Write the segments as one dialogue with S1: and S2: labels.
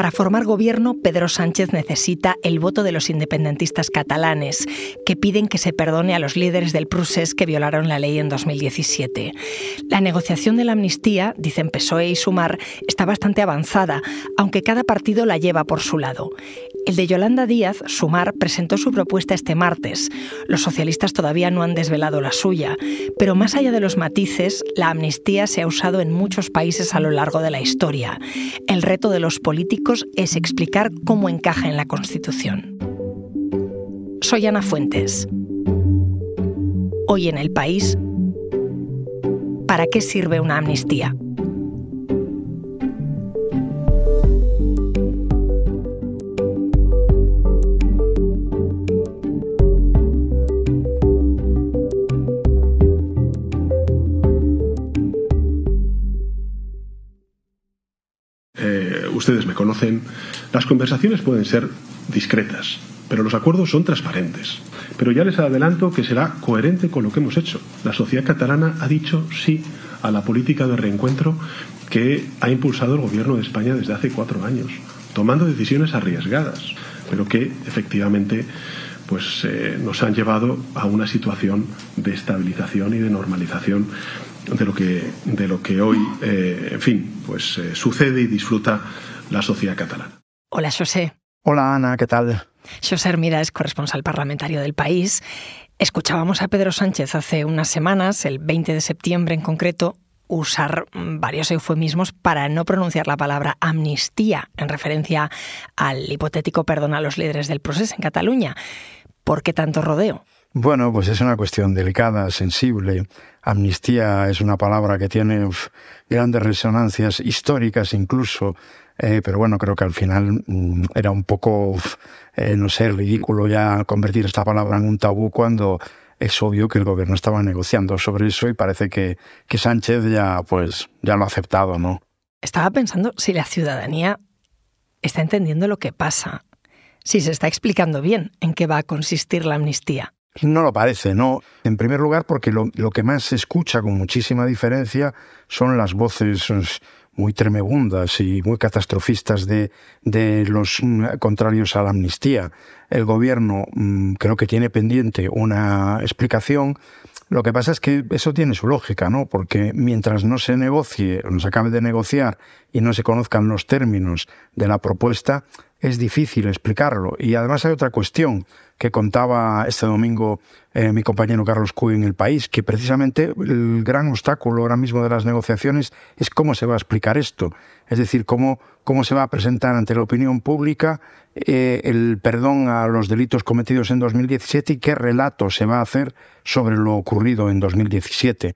S1: Para formar gobierno, Pedro Sánchez necesita el voto de los independentistas catalanes, que piden que se perdone a los líderes del Prusés que violaron la ley en 2017. La negociación de la amnistía, dicen PSOE y Sumar, está bastante avanzada, aunque cada partido la lleva por su lado. El de Yolanda Díaz, Sumar, presentó su propuesta este martes. Los socialistas todavía no han desvelado la suya, pero más allá de los matices, la amnistía se ha usado en muchos países a lo largo de la historia. El reto de los políticos es explicar cómo encaja en la Constitución. Soy Ana Fuentes. Hoy en el país, ¿para qué sirve una amnistía?
S2: Ustedes me conocen, las conversaciones pueden ser discretas, pero los acuerdos son transparentes. Pero ya les adelanto que será coherente con lo que hemos hecho. La sociedad catalana ha dicho sí a la política de reencuentro que ha impulsado el gobierno de España desde hace cuatro años, tomando decisiones arriesgadas, pero que efectivamente pues eh, nos han llevado a una situación de estabilización y de normalización de lo que de lo que hoy eh, en fin pues eh, sucede y disfruta la sociedad catalana.
S1: Hola, José.
S3: Hola, Ana, ¿qué tal?
S1: José Hermida es corresponsal parlamentario del país. Escuchábamos a Pedro Sánchez hace unas semanas, el 20 de septiembre en concreto, usar varios eufemismos para no pronunciar la palabra amnistía en referencia al hipotético perdón a los líderes del proceso en Cataluña. ¿Por qué tanto rodeo?
S3: Bueno, pues es una cuestión delicada, sensible. Amnistía es una palabra que tiene grandes resonancias históricas incluso eh, pero bueno, creo que al final mm, era un poco, eh, no sé, ridículo ya convertir esta palabra en un tabú cuando es obvio que el gobierno estaba negociando sobre eso y parece que, que Sánchez ya, pues, ya lo ha aceptado, ¿no?
S1: Estaba pensando si la ciudadanía está entendiendo lo que pasa, si se está explicando bien en qué va a consistir la amnistía.
S3: No lo parece, no. En primer lugar, porque lo, que más se escucha con muchísima diferencia son las voces muy tremebundas y muy catastrofistas de, de los mm, contrarios a la amnistía. El gobierno mm, creo que tiene pendiente una explicación. Lo que pasa es que eso tiene su lógica, ¿no? Porque mientras no se negocie, no se acabe de negociar y no se conozcan los términos de la propuesta, es difícil explicarlo. Y además hay otra cuestión que contaba este domingo eh, mi compañero Carlos Cuy en El País, que precisamente el gran obstáculo ahora mismo de las negociaciones es cómo se va a explicar esto. Es decir, cómo, cómo se va a presentar ante la opinión pública eh, el perdón a los delitos cometidos en 2017 y qué relato se va a hacer sobre lo ocurrido en 2017.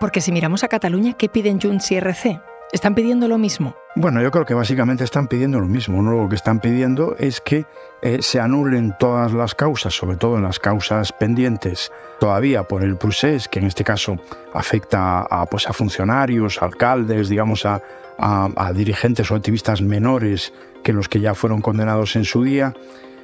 S1: Porque si miramos a Cataluña, ¿qué piden Junts y RC? ¿Están pidiendo lo mismo?
S3: Bueno, yo creo que básicamente están pidiendo lo mismo. ¿no? Lo que están pidiendo es que eh, se anulen todas las causas, sobre todo en las causas pendientes todavía por el procés, que en este caso afecta a, pues, a funcionarios, alcaldes, digamos, a, a dirigentes o activistas menores que los que ya fueron condenados en su día.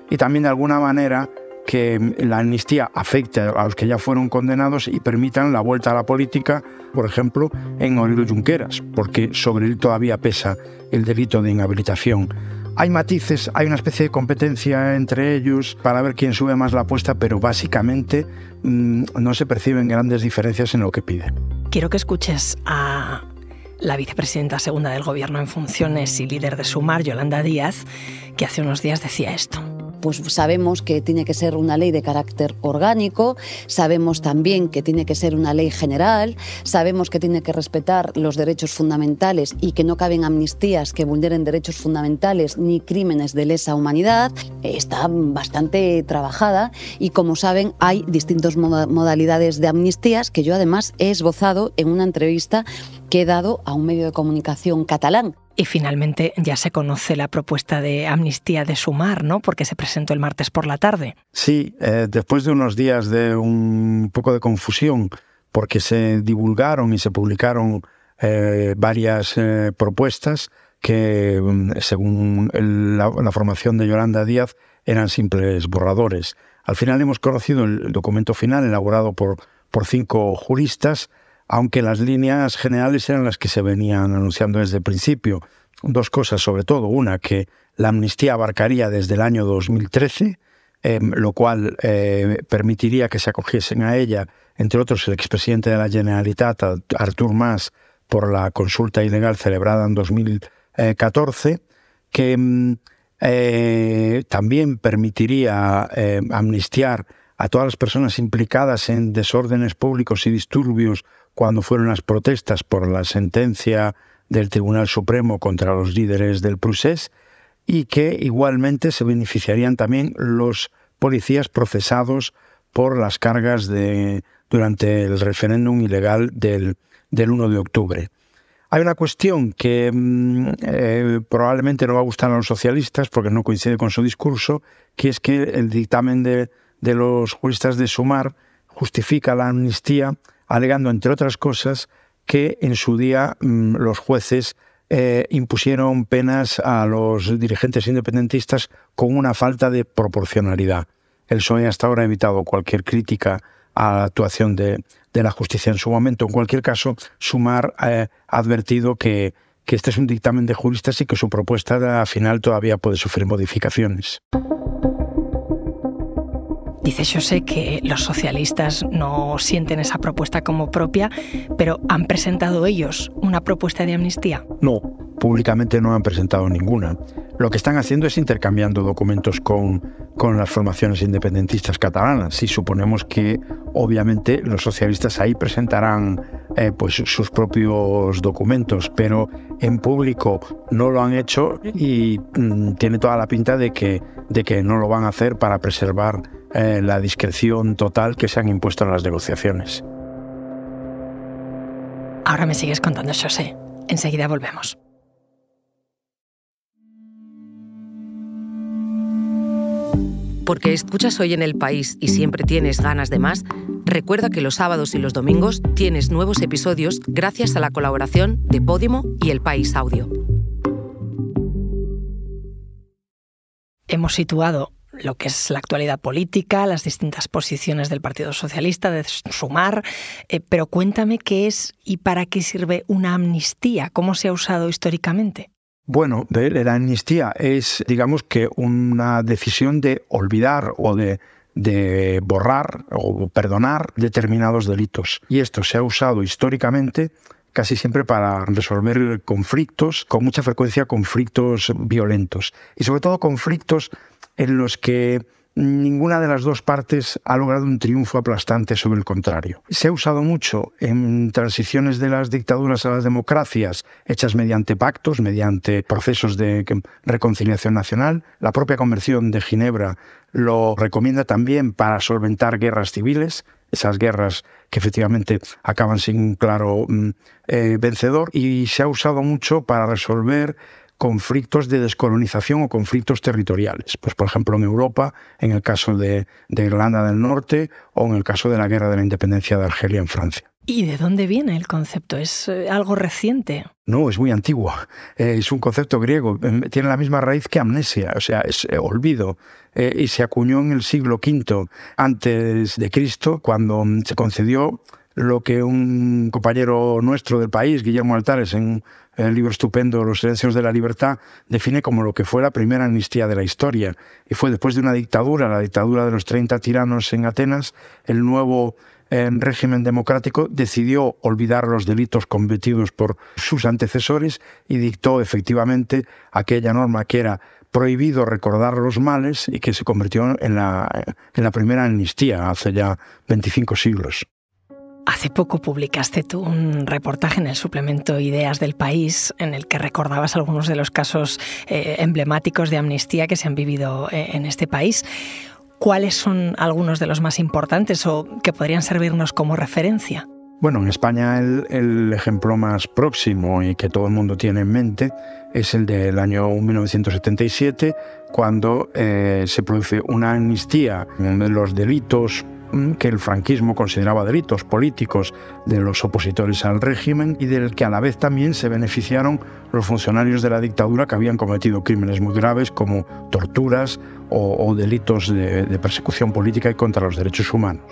S3: Y también de alguna manera que la amnistía afecte a los que ya fueron condenados y permitan la vuelta a la política, por ejemplo, en Oriol Junqueras, porque sobre él todavía pesa el delito de inhabilitación. Hay matices, hay una especie de competencia entre ellos para ver quién sube más la apuesta, pero básicamente mm, no se perciben grandes diferencias en lo que pide.
S1: Quiero que escuches a la vicepresidenta segunda del Gobierno en funciones y líder de Sumar, Yolanda Díaz, que hace unos días decía esto
S4: pues sabemos que tiene que ser una ley de carácter orgánico, sabemos también que tiene que ser una ley general, sabemos que tiene que respetar los derechos fundamentales y que no caben amnistías que vulneren derechos fundamentales ni crímenes de lesa humanidad. Está bastante trabajada y como saben hay distintas modalidades de amnistías que yo además he esbozado en una entrevista que he dado a un medio de comunicación catalán.
S1: Y finalmente ya se conoce la propuesta de amnistía de Sumar, ¿no? Porque se presentó el martes por la tarde.
S3: Sí, eh, después de unos días de un poco de confusión, porque se divulgaron y se publicaron eh, varias eh, propuestas que, mm, según la, la, formación de Yolanda Díaz, eran simples borradores. Al final hemos conocido el documento final elaborado por, por cinco juristas aunque las líneas generales eran las que se venían anunciando desde el principio. dos cosas, sobre todo una, que la amnistía abarcaría desde el año 2013, em, lo cual eh, permitiría que se acogiesen a ella, entre otros, el expresidente de la Generalitat, Artur Mas, por la consulta ilegal celebrada en 2014, que em, eh, también permitiría em, amnistiar a todas las personas implicadas en desórdenes públicos y disturbios cuando fueron las protestas por la sentencia del Tribunal Supremo contra los líderes del procés y que igualmente se beneficiarían también los policías procesados por las cargas de, durante el referéndum ilegal del, del 1 de octubre. Hay una cuestión que mm, eh, probablemente no va a gustar a los socialistas porque no coincide con su discurso, que es que el dictamen de, de los juristas de Sumar justifica la amnistía alegando, entre otras cosas, que en su día mm, los jueces eh, impusieron penas a los dirigentes independentistas con una falta de proporcionalidad. El PSOE hasta ahora ha evitado cualquier crítica a la actuación de, la justicia en su momento. En cualquier caso, Sumar eh, ha advertido que, este es un dictamen de juristas y que su propuesta final todavía puede sufrir modificaciones.
S1: Dice José que los socialistas no sienten esa propuesta como propia, pero ¿han presentado ellos una propuesta de amnistía?
S3: No, públicamente no han presentado ninguna. Lo que están haciendo es intercambiando documentos con, con las formaciones independentistas catalanas. Y suponemos que, obviamente, los socialistas ahí presentarán eh, pues, sus propios documentos, pero en público no lo han hecho y mm, tiene toda la pinta de que, de que no lo van a hacer para preservar eh, la discreción total que se han impuesto en las negociaciones.
S1: Ahora me sigues contando, José. Enseguida volvemos.
S5: Porque escuchas hoy en el país y siempre tienes ganas de más, recuerda que los sábados y los domingos tienes nuevos episodios gracias a la colaboración de Podimo y El País Audio.
S1: Hemos situado lo que es la actualidad política, las distintas posiciones del Partido Socialista, de sumar, eh, pero cuéntame qué es y para qué sirve una amnistía, cómo se ha usado históricamente.
S3: Bueno, la amnistía es, digamos que, una decisión de olvidar o de, de borrar o perdonar determinados delitos. Y esto se ha usado históricamente casi siempre para resolver conflictos, con mucha frecuencia conflictos violentos y sobre todo conflictos en los que ninguna de las dos partes ha logrado un triunfo aplastante sobre el contrario. Se ha usado mucho en transiciones de las dictaduras a las democracias, hechas mediante pactos, mediante procesos de reconciliación nacional. La propia Convención de Ginebra lo recomienda también para solventar guerras civiles, esas guerras que efectivamente acaban sin un claro mm, eh, vencedor, y se ha usado mucho para resolver conflictos de descolonización o conflictos territoriales. Pues, por ejemplo, en Europa, en el caso de, Irlanda del Norte o en el caso de la Guerra de la Independencia de Argelia en Francia.
S1: ¿Y de dónde viene el concepto? ¿Es eh, algo reciente?
S3: No, es muy antiguo. Eh, es un concepto griego. Em, tiene la misma raíz que amnesia, o sea, es eh, olvido. y se acuñó en el siglo V antes de Cristo, cuando mm, se concedió lo que un compañero nuestro del país, Guillermo Altares, en el libro estupendo Los silencios de la libertad, define como lo que fue la primera amnistía de la historia. Y fue después de una dictadura, la dictadura de los 30 tiranos en Atenas, el nuevo eh, régimen democrático decidió olvidar los delitos cometidos por sus antecesores y dictó efectivamente aquella norma que era prohibido recordar los males y que se convirtió en la, en la primera amnistía hace ya 25 siglos.
S1: Hace poco publicaste tú un reportaje en el suplemento Ideas del País en el que recordabas algunos de los casos eh, emblemáticos de amnistía que se han vivido eh, en este país. ¿Cuáles son algunos de los más importantes o que podrían servirnos como referencia?
S3: Bueno, en España el, ejemplo más próximo y que todo el mundo tiene en mente es el del año 1977, cuando eh, se produce una amnistía de los delitos que el franquismo consideraba delitos políticos de los opositores al régimen y del que a la vez también se beneficiaron los funcionarios de la dictadura que habían cometido crímenes muy graves como torturas o, delitos de, persecución política y contra los derechos humanos.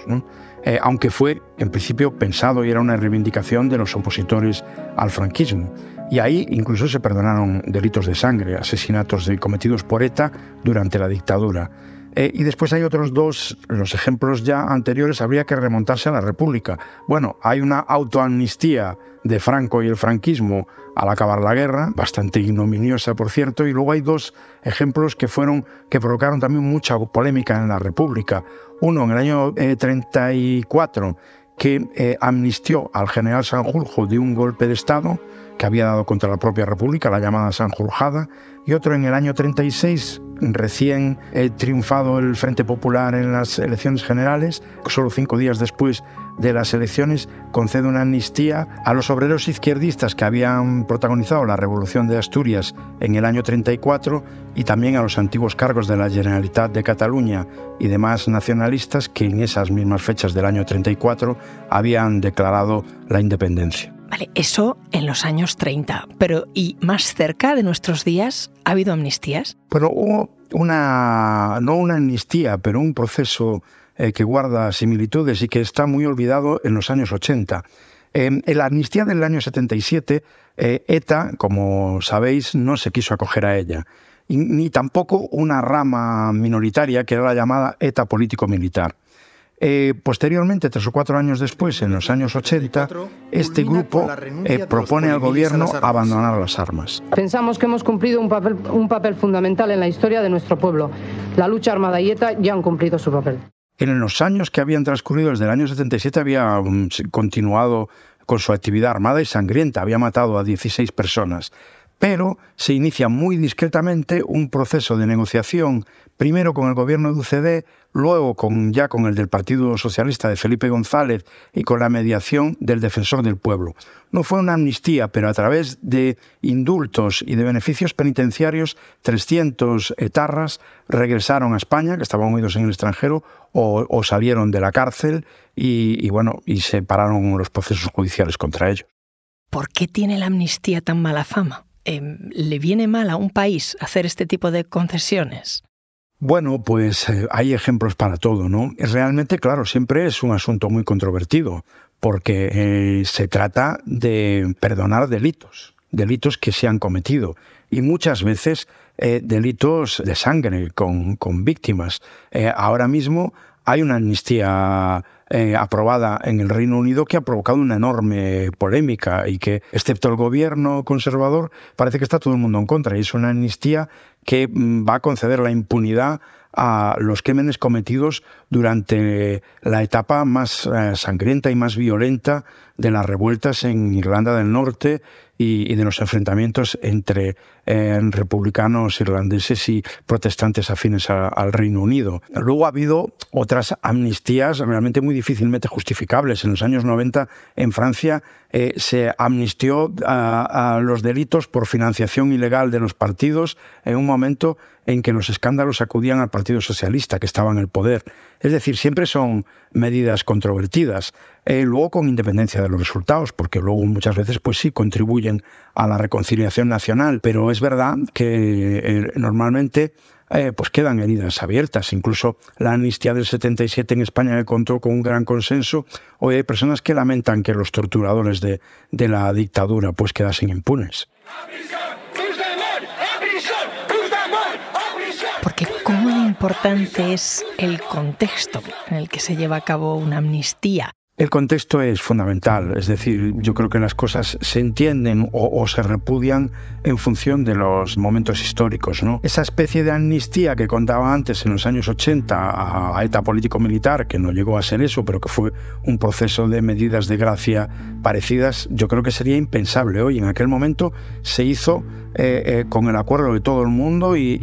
S3: Eh, aunque fue en principio pensado y era una reivindicación de los opositores al franquismo. Y ahí incluso se perdonaron delitos de sangre, asesinatos cometidos por ETA durante la dictadura. Eh, y después hay otros dos, los ejemplos ya anteriores, habría que remontarse a la República. Bueno, hay una autoamnistía de Franco y el franquismo al acabar la guerra, bastante ignominiosa por cierto, y luego hay dos ejemplos que fueron que provocaron también mucha polémica en la República. Uno en el año 34 eh, que eh, amnistió al general Sanjurjo de un golpe de Estado que había dado contra la propia República, la llamada Sanjurjada, y otro en el año 36, recién eh, triunfado el Frente Popular en las elecciones generales, solo cinco días después de las elecciones, concede una amnistía a los obreros izquierdistas que habían protagonizado la Revolución de Asturias en el año 34 y también a los antiguos cargos de la Generalitat de Cataluña y demás nacionalistas que en esas mismas fechas del año 34 habían declarado la independencia.
S1: Vale, eso en los años 30, pero ¿y más cerca de nuestros días ha habido amnistías?
S3: Bueno, hubo una, no una amnistía, pero un proceso eh, que guarda similitudes y que está muy olvidado en los años 80. en la amnistía del año 77, eh, ETA, como sabéis, no se quiso acoger a ella, ni tampoco una rama minoritaria que era la llamada ETA político-militar. Eh, posteriormente, tres o cuatro años después, en los años 80, este grupo eh, propone al gobierno abandonar las armas.
S6: Pensamos que hemos cumplido un papel, un papel fundamental en la historia de nuestro pueblo. La lucha armada y ETA ya han cumplido su papel.
S3: En los años que habían transcurrido desde el año 77 había um, continuado con su actividad armada y sangrienta, había matado a 16 personas pero se inicia muy discretamente un proceso de negociación, primero con el gobierno de UCD, luego con, ya con el del Partido Socialista de Felipe González y con la mediación del Defensor del Pueblo. No fue una amnistía, pero a través de indultos y de beneficios penitenciarios, 300 etarras regresaron a España, que estaban huidos en el extranjero, o, salieron de la cárcel y, y, bueno, y se pararon los procesos judiciales contra ellos.
S1: ¿Por qué tiene la amnistía tan mala fama? Em, ¿le viene mal a un país hacer este tipo de concesiones?
S3: Bueno, pues eh, hay ejemplos para todo, ¿no? Realmente, claro, siempre es un asunto muy controvertido, porque eh, se trata de perdonar delitos, delitos que se han cometido, y muchas veces eh, delitos de sangre con, con víctimas. ahora mismo hay una amnistía eh, aprobada en el Reino Unido que ha provocado una enorme polémica y que, excepto el gobierno conservador, parece que está todo el mundo en contra. Y es una amnistía que mm, va a conceder la impunidad a los crímenes cometidos durante la etapa más eh, sangrienta y más violenta de las revueltas en Irlanda del Norte y, de los enfrentamientos entre eh, republicanos irlandeses y protestantes afines al Reino Unido. Luego ha habido otras amnistías realmente muy difícilmente justificables. En los años 90 en Francia eh, se amnistió a, los delitos por financiación ilegal de los partidos en un momento en que los escándalos acudían al Partido Socialista, que estaba en el poder. Es decir, siempre son medidas controvertidas, eh, luego con independencia de los resultados, porque luego muchas veces pues sí contribuyen a la reconciliación nacional, pero es verdad que eh, normalmente eh, pues quedan heridas abiertas. Incluso la amnistía del 77 en España contó con un gran consenso. Hoy hay personas que lamentan que los torturadores de, la dictadura pues quedasen impunes.
S1: Importante es el contexto en el que se lleva a cabo una amnistía.
S3: El contexto es fundamental, es decir, yo creo que las cosas se entienden o, se repudian en función de los momentos históricos. ¿no? Esa especie de amnistía que contaba antes en los años 80 a ETA político-militar, que no llegó a ser eso, pero que fue un proceso de medidas de gracia parecidas, yo creo que sería impensable hoy. En aquel momento se hizo eh, eh, con el acuerdo de todo el mundo y,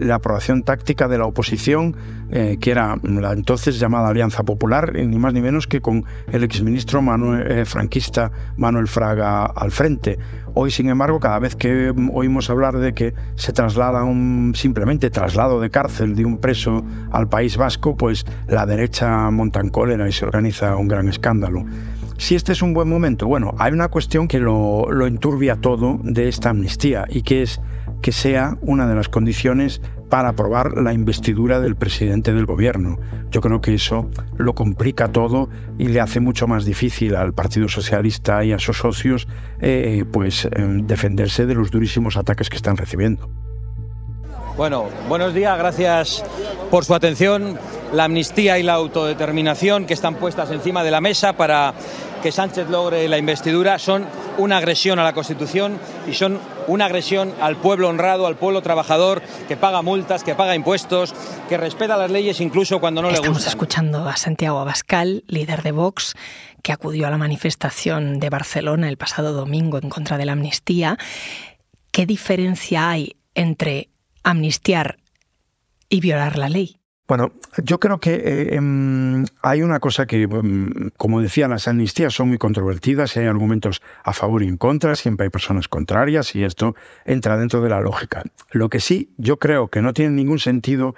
S3: la aprobación táctica de la oposición, eh, que era la entonces llamada Alianza Popular, ni más ni menos que con el exministro Manuel, franquista Manuel Fraga al frente. Hoy, sin embargo, cada vez que oímos hablar de que se traslada un simplemente traslado de cárcel de un preso al País Vasco, pues la derecha monta en cólera y se organiza un gran escándalo. Si este es un buen momento, bueno, hay una cuestión que lo, lo enturbia todo de esta amnistía y que es que sea una de las condiciones para aprobar la investidura del presidente del gobierno. Yo creo que eso lo complica todo y le hace mucho más difícil al Partido Socialista y a sus socios eh, pues, eh, defenderse de los durísimos ataques que están recibiendo.
S7: Bueno, buenos días, gracias por su atención. La amnistía y la autodeterminación que están puestas encima de la mesa para que Sánchez logre la investidura son una agresión a la Constitución y son una agresión al pueblo honrado, al pueblo trabajador que paga multas, que paga impuestos, que respeta las leyes incluso cuando no le gustan.
S1: Estamos escuchando a Santiago Abascal, líder de Vox, que acudió a la manifestación de Barcelona el pasado domingo en contra de la amnistía. ¿Qué diferencia hay entre amnistiar y violar la ley?
S3: Bueno, yo creo que eh, em, hay una cosa que, em, como decía, las amnistías son muy controvertidas, hay argumentos a favor y en contra, siempre hay personas contrarias y esto entra dentro de la lógica. Lo que sí yo creo que no tiene ningún sentido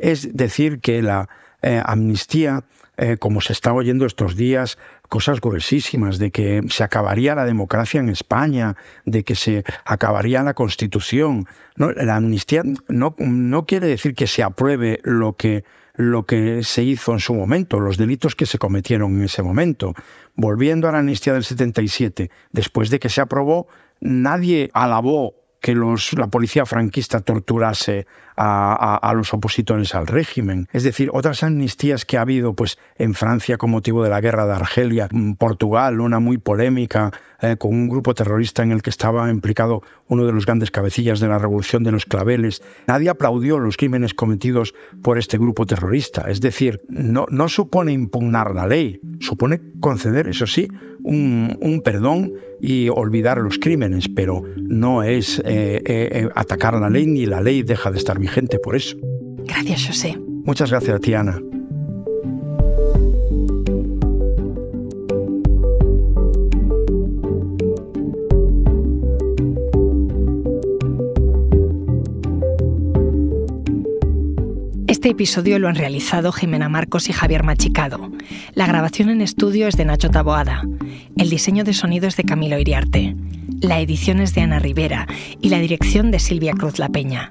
S3: es decir que la eh, amnistía eh, como se está oyendo estos días, cosas gruesísimas, de que se acabaría la democracia en España, de que se acabaría la Constitución. No, la amnistía no, no quiere decir que se apruebe lo que, lo que se hizo en su momento, los delitos que se cometieron en ese momento. Volviendo a la amnistía del 77, después de que se aprobó, nadie alabó que la policía franquista torturase a, los opositores al régimen. Es decir, otras amnistías que ha habido pues, en Francia con motivo de la guerra de Argelia, en Portugal, una muy polémica, eh, con un grupo terrorista en el que estaba implicado uno de los grandes cabecillas de la revolución de los claveles. Nadie aplaudió los crímenes cometidos por este grupo terrorista. Es decir, no, no supone impugnar la ley, supone conceder, eso sí, un, perdón y olvidar los crímenes, pero no es eh, eh, atacar la ley ni la ley deja de estar vigente por eso.
S1: Gracias, José.
S3: Muchas gracias, Tiana.
S1: Este episodio lo han realizado Jimena Marcos y Javier Machicado. La grabación en estudio es de Nacho Taboada. El diseño de sonido es de Camilo Iriarte. La edición es de Ana Rivera y la dirección de Silvia Cruz La Peña.